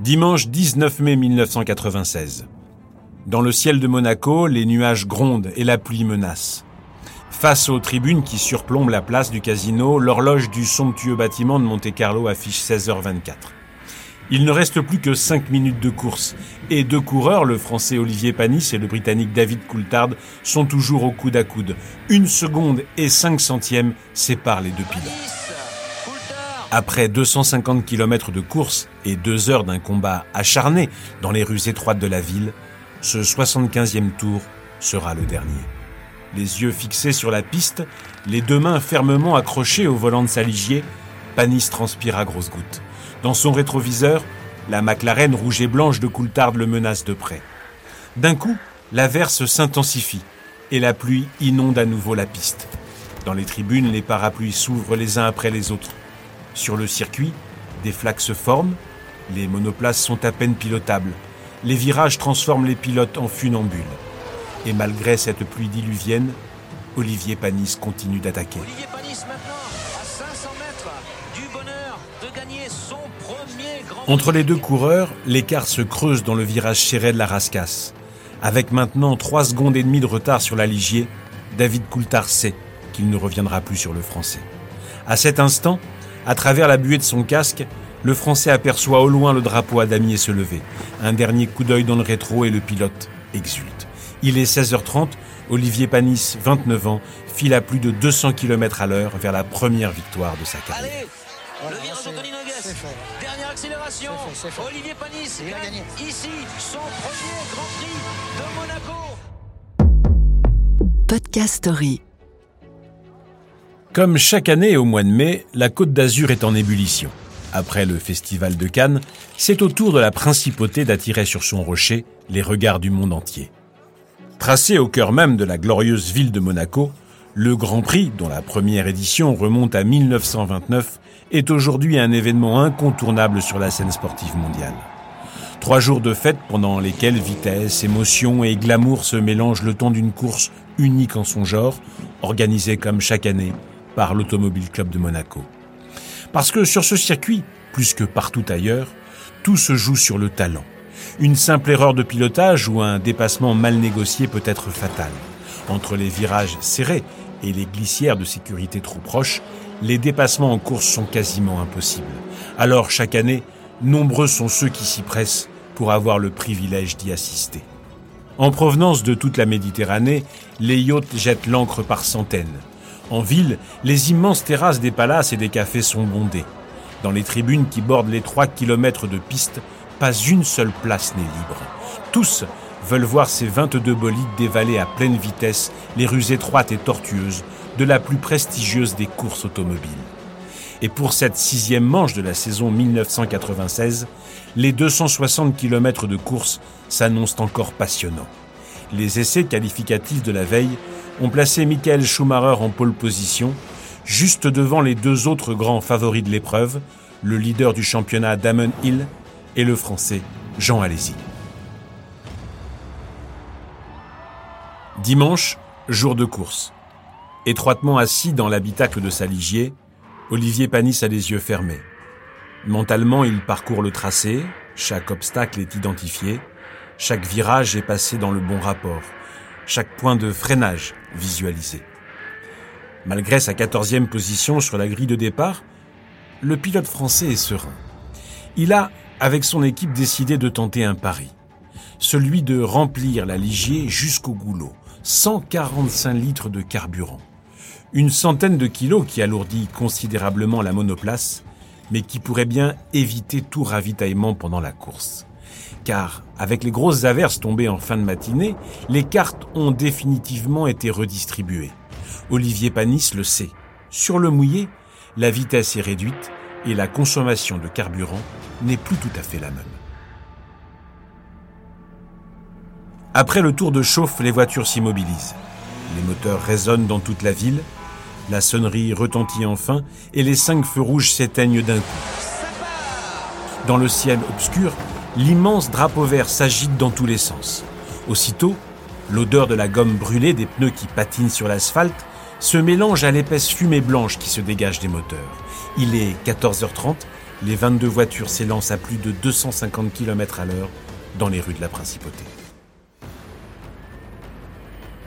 Dimanche 19 mai 1996. Dans le ciel de Monaco, les nuages grondent et la pluie menace. Face aux tribunes qui surplombent la place du casino, l'horloge du somptueux bâtiment de Monte-Carlo affiche 16h24. Il ne reste plus que 5 minutes de course et deux coureurs, le français Olivier Panis et le britannique David Coulthard, sont toujours au coude à coude. Une seconde et 5 centièmes séparent les deux pilotes. Après 250 km de course et deux heures d'un combat acharné dans les rues étroites de la ville, ce 75e tour sera le dernier. Les yeux fixés sur la piste, les deux mains fermement accrochées au volant de sa ligier, Panis transpire à grosses gouttes. Dans son rétroviseur, la McLaren rouge et blanche de Coulthard le menace de près. D'un coup, l'averse s'intensifie et la pluie inonde à nouveau la piste. Dans les tribunes, les parapluies s'ouvrent les uns après les autres. Sur le circuit, des flaques se forment, les monoplaces sont à peine pilotables, les virages transforment les pilotes en funambules. Et malgré cette pluie diluvienne, Olivier Panis continue d'attaquer. Olivier Panis maintenant, à 500 mètres du bonheur de gagner son premier grand Entre les deux coureurs, l'écart se creuse dans le virage serré de la Rascasse. Avec maintenant 3 secondes et demie de retard sur la Ligier, David Coulthard sait qu'il ne reviendra plus sur le Français. À cet instant, à travers la buée de son casque, le Français aperçoit au loin le drapeau à damier se lever. Un dernier coup d'œil dans le rétro et le pilote exulte. Il est 16h30, Olivier Panis, 29 ans, file à plus de 200 km à l'heure vers la première victoire de sa carrière. Allez, le virage Anthony Nogues. Dernière accélération. C'est fait, c'est fait. Olivier Panis Il a gagne gagné. ici son premier Grand Prix de Monaco. Podcast Story. Comme chaque année au mois de mai, la Côte d'Azur est en ébullition. Après le festival de Cannes, c'est au tour de la principauté d'attirer sur son rocher les regards du monde entier. Tracé au cœur même de la glorieuse ville de Monaco, le Grand Prix, dont la première édition remonte à 1929, est aujourd'hui un événement incontournable sur la scène sportive mondiale. Trois jours de fête pendant lesquels vitesse, émotion et glamour se mélangent le temps d'une course unique en son genre, organisée comme chaque année l'Automobile Club de Monaco. Parce que sur ce circuit, plus que partout ailleurs, tout se joue sur le talent. Une simple erreur de pilotage ou un dépassement mal négocié peut être fatal. Entre les virages serrés et les glissières de sécurité trop proches, les dépassements en course sont quasiment impossibles. Alors chaque année, nombreux sont ceux qui s'y pressent pour avoir le privilège d'y assister. En provenance de toute la Méditerranée, les yachts jettent l'ancre par centaines. En ville, les immenses terrasses des palaces et des cafés sont bondées. Dans les tribunes qui bordent les 3 kilomètres de piste, pas une seule place n'est libre. Tous veulent voir ces 22 bolides dévaler à pleine vitesse les rues étroites et tortueuses de la plus prestigieuse des courses automobiles. Et pour cette sixième manche de la saison 1996, les 260 km de course s'annoncent encore passionnants. Les essais qualificatifs de la veille ont placé Michael Schumacher en pole position, juste devant les deux autres grands favoris de l'épreuve, le leader du championnat Damon Hill et le français Jean Alési. Dimanche, jour de course. Étroitement assis dans l'habitacle de sa ligier, Olivier Panis a les yeux fermés. Mentalement, il parcourt le tracé, chaque obstacle est identifié, chaque virage est passé dans le bon rapport, chaque point de freinage visualisé. Malgré sa quatorzième position sur la grille de départ, le pilote français est serein. Il a, avec son équipe, décidé de tenter un pari. Celui de remplir la Ligier jusqu'au goulot. 145 litres de carburant. Une centaine de kilos qui alourdit considérablement la monoplace, mais qui pourrait bien éviter tout ravitaillement pendant la course. Car, avec les grosses averses tombées en fin de matinée, les cartes ont définitivement été redistribuées. Olivier Panis le sait. Sur le mouillé, la vitesse est réduite et la consommation de carburant n'est plus tout à fait la même. Après le tour de chauffe, les voitures s'immobilisent. Les moteurs résonnent dans toute la ville, la sonnerie retentit enfin et les cinq feux rouges s'éteignent d'un coup. Dans le ciel obscur, l'immense drapeau vert s'agite dans tous les sens. Aussitôt, l'odeur de la gomme brûlée des pneus qui patinent sur l'asphalte se mélange à l'épaisse fumée blanche qui se dégage des moteurs. Il est 14h30 les 22 voitures s'élancent à plus de 250 km à l'heure dans les rues de la principauté.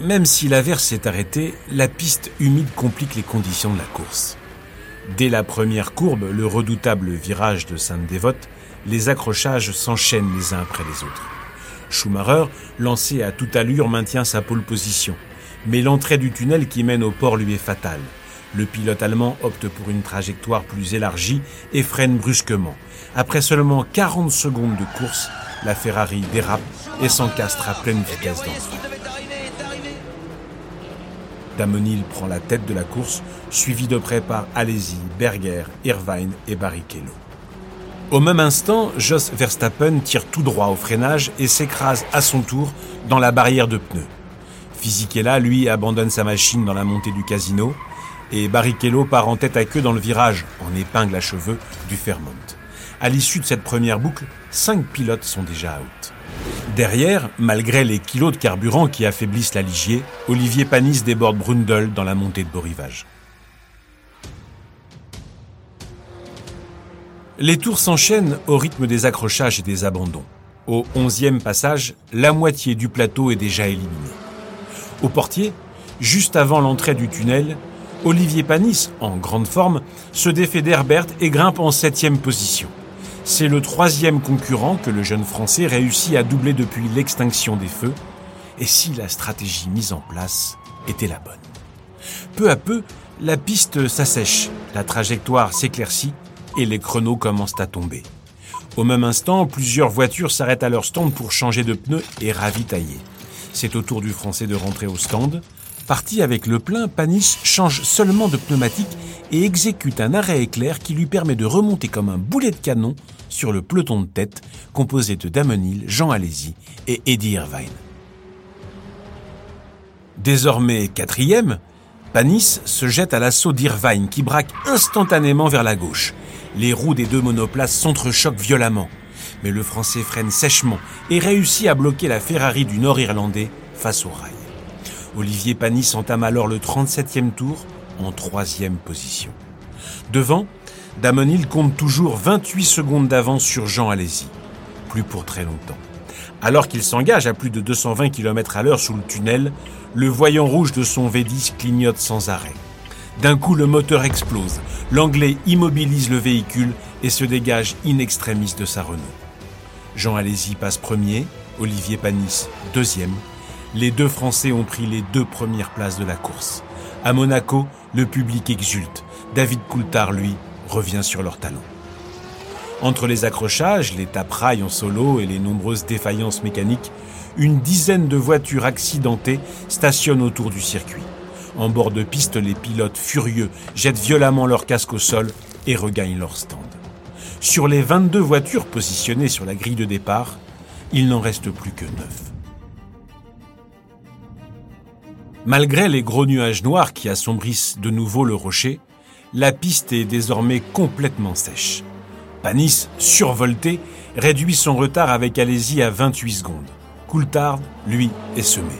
Même si l'averse s'est arrêtée, la piste humide complique les conditions de la course. Dès la première courbe, le redoutable virage de Sainte-Dévote, les accrochages s'enchaînent les uns après les autres. Schumacher, lancé à toute allure, maintient sa pole position. Mais l'entrée du tunnel qui mène au port lui est fatale. Le pilote allemand opte pour une trajectoire plus élargie et freine brusquement. Après seulement 40 secondes de course, la Ferrari dérape et s'encastre à pleine vitesse dans Damonil prend la tête de la course, suivi de près par Alesi, Berger, Irvine et Barrichello. Au même instant, Jos Verstappen tire tout droit au freinage et s'écrase à son tour dans la barrière de pneus. Fisichella, lui, abandonne sa machine dans la montée du casino et Barrichello part en tête à queue dans le virage, en épingle à cheveux, du Fairmont. À l'issue de cette première boucle, cinq pilotes sont déjà out. Derrière, malgré les kilos de carburant qui affaiblissent la Ligier, Olivier Panis déborde Brundle dans la montée de beau Les tours s'enchaînent au rythme des accrochages et des abandons. Au onzième passage, la moitié du plateau est déjà éliminée. Au portier, juste avant l'entrée du tunnel, Olivier Panis, en grande forme, se défait d'Herbert et grimpe en septième position. C'est le troisième concurrent que le jeune Français réussit à doubler depuis l'extinction des feux, et si la stratégie mise en place était la bonne? Peu à peu, la piste s'assèche, la trajectoire s'éclaircit et les chronos commencent à tomber. Au même instant, plusieurs voitures s'arrêtent à leur stand pour changer de pneus et ravitailler. C'est au tour du Français de rentrer au stand. Parti avec le plein, Panis change seulement de pneumatique et exécute un arrêt éclair qui lui permet de remonter comme un boulet de canon sur le peloton de tête composé de Damonil, Jean Alési et Eddie Irvine. Désormais quatrième, Panis se jette à l'assaut d'Irvine qui braque instantanément vers la gauche. Les roues des deux monoplaces s'entrechoquent violemment, mais le Français freine sèchement et réussit à bloquer la Ferrari du Nord-Irlandais face au rail. Olivier Panis entame alors le 37e tour en troisième position. Devant, Damonil compte toujours 28 secondes d'avance sur Jean Alési. Plus pour très longtemps. Alors qu'il s'engage à plus de 220 km à l'heure sous le tunnel, le voyant rouge de son V10 clignote sans arrêt. D'un coup, le moteur explose. L'Anglais immobilise le véhicule et se dégage in extremis de sa Renault. Jean Alési passe premier, Olivier Panis deuxième. Les deux Français ont pris les deux premières places de la course. À Monaco, le public exulte. David Coulthard, lui, revient sur leurs talons. Entre les accrochages, les taperailles en solo et les nombreuses défaillances mécaniques, une dizaine de voitures accidentées stationnent autour du circuit. En bord de piste, les pilotes furieux jettent violemment leur casque au sol et regagnent leur stand. Sur les 22 voitures positionnées sur la grille de départ, il n'en reste plus que 9. Malgré les gros nuages noirs qui assombrissent de nouveau le rocher, la piste est désormais complètement sèche. Panis, survolté, réduit son retard avec Alési à 28 secondes. Coulthard, lui, est semé.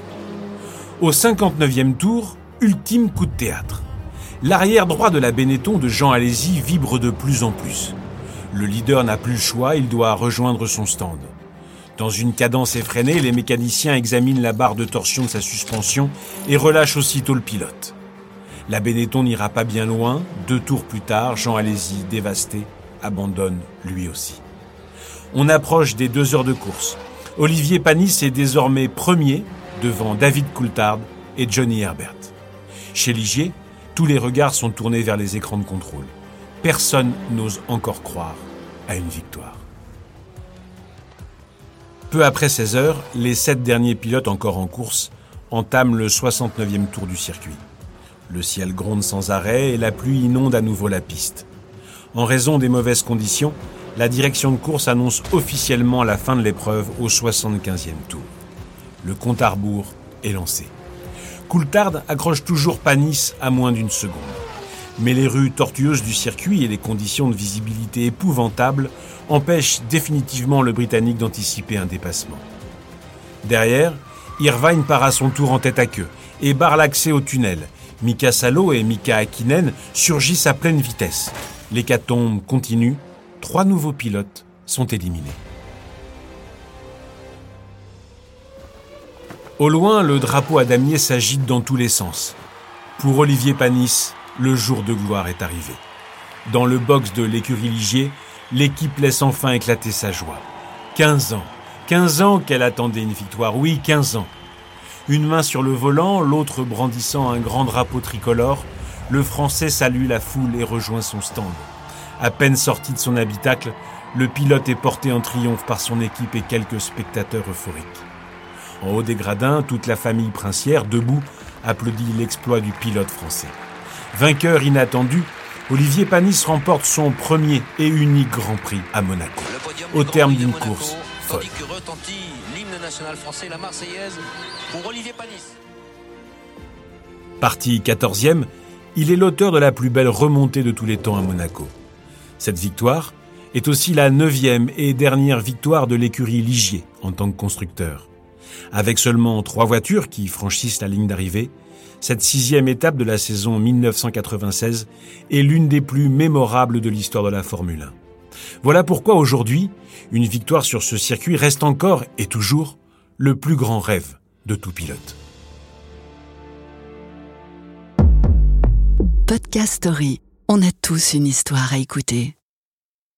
Au 59e tour, ultime coup de théâtre. L'arrière droit de la Benetton de Jean Alési vibre de plus en plus. Le leader n'a plus le choix, il doit rejoindre son stand. Dans une cadence effrénée, les mécaniciens examinent la barre de torsion de sa suspension et relâchent aussitôt le pilote. La Benetton n'ira pas bien loin. Deux tours plus tard, Jean Alési, dévasté, abandonne lui aussi. On approche des deux heures de course. Olivier Panis est désormais premier devant David Coulthard et Johnny Herbert. Chez Ligier, tous les regards sont tournés vers les écrans de contrôle. Personne n'ose encore croire à une victoire. Peu après 16 heures, les sept derniers pilotes encore en course entament le 69e tour du circuit. Le ciel gronde sans arrêt et la pluie inonde à nouveau la piste. En raison des mauvaises conditions, la direction de course annonce officiellement la fin de l'épreuve au 75e tour. Le compte à rebours est lancé. Coulthard accroche toujours Panis à moins d'une seconde. Mais les rues tortueuses du circuit et les conditions de visibilité épouvantables empêchent définitivement le Britannique d'anticiper un dépassement. Derrière, Irvine part à son tour en tête à queue et barre l'accès au tunnel, Mika Salo et Mika Akinen surgissent à pleine vitesse. L'hécatombe continue trois nouveaux pilotes sont éliminés. Au loin, le drapeau à damier s'agite dans tous les sens. Pour Olivier Panis, le jour de gloire est arrivé. Dans le box de l'écurie Ligier, l'équipe laisse enfin éclater sa joie. 15 ans. 15 ans qu'elle attendait une victoire. Oui, 15 ans. Une main sur le volant, l'autre brandissant un grand drapeau tricolore, le Français salue la foule et rejoint son stand. À peine sorti de son habitacle, le pilote est porté en triomphe par son équipe et quelques spectateurs euphoriques. En haut des gradins, toute la famille princière, debout, applaudit l'exploit du pilote français. Vainqueur inattendu, Olivier Panis remporte son premier et unique Grand Prix à Monaco, au terme d'une course folle. Tandis que retentit l'hymne national français, la Marseillaise, pour Olivier Panis. Parti 14e, il est l'auteur de la plus belle remontée de tous les temps à Monaco. Cette victoire est aussi la neuvième et dernière victoire de l'écurie Ligier en tant que constructeur. Avec seulement trois voitures qui franchissent la ligne d'arrivée, cette sixième étape de la saison 1996 est l'une des plus mémorables de l'histoire de la Formule 1. Voilà pourquoi aujourd'hui, une victoire sur ce circuit reste encore et toujours le plus grand rêve de tout pilote. Podcast Story. On a tous une histoire à écouter.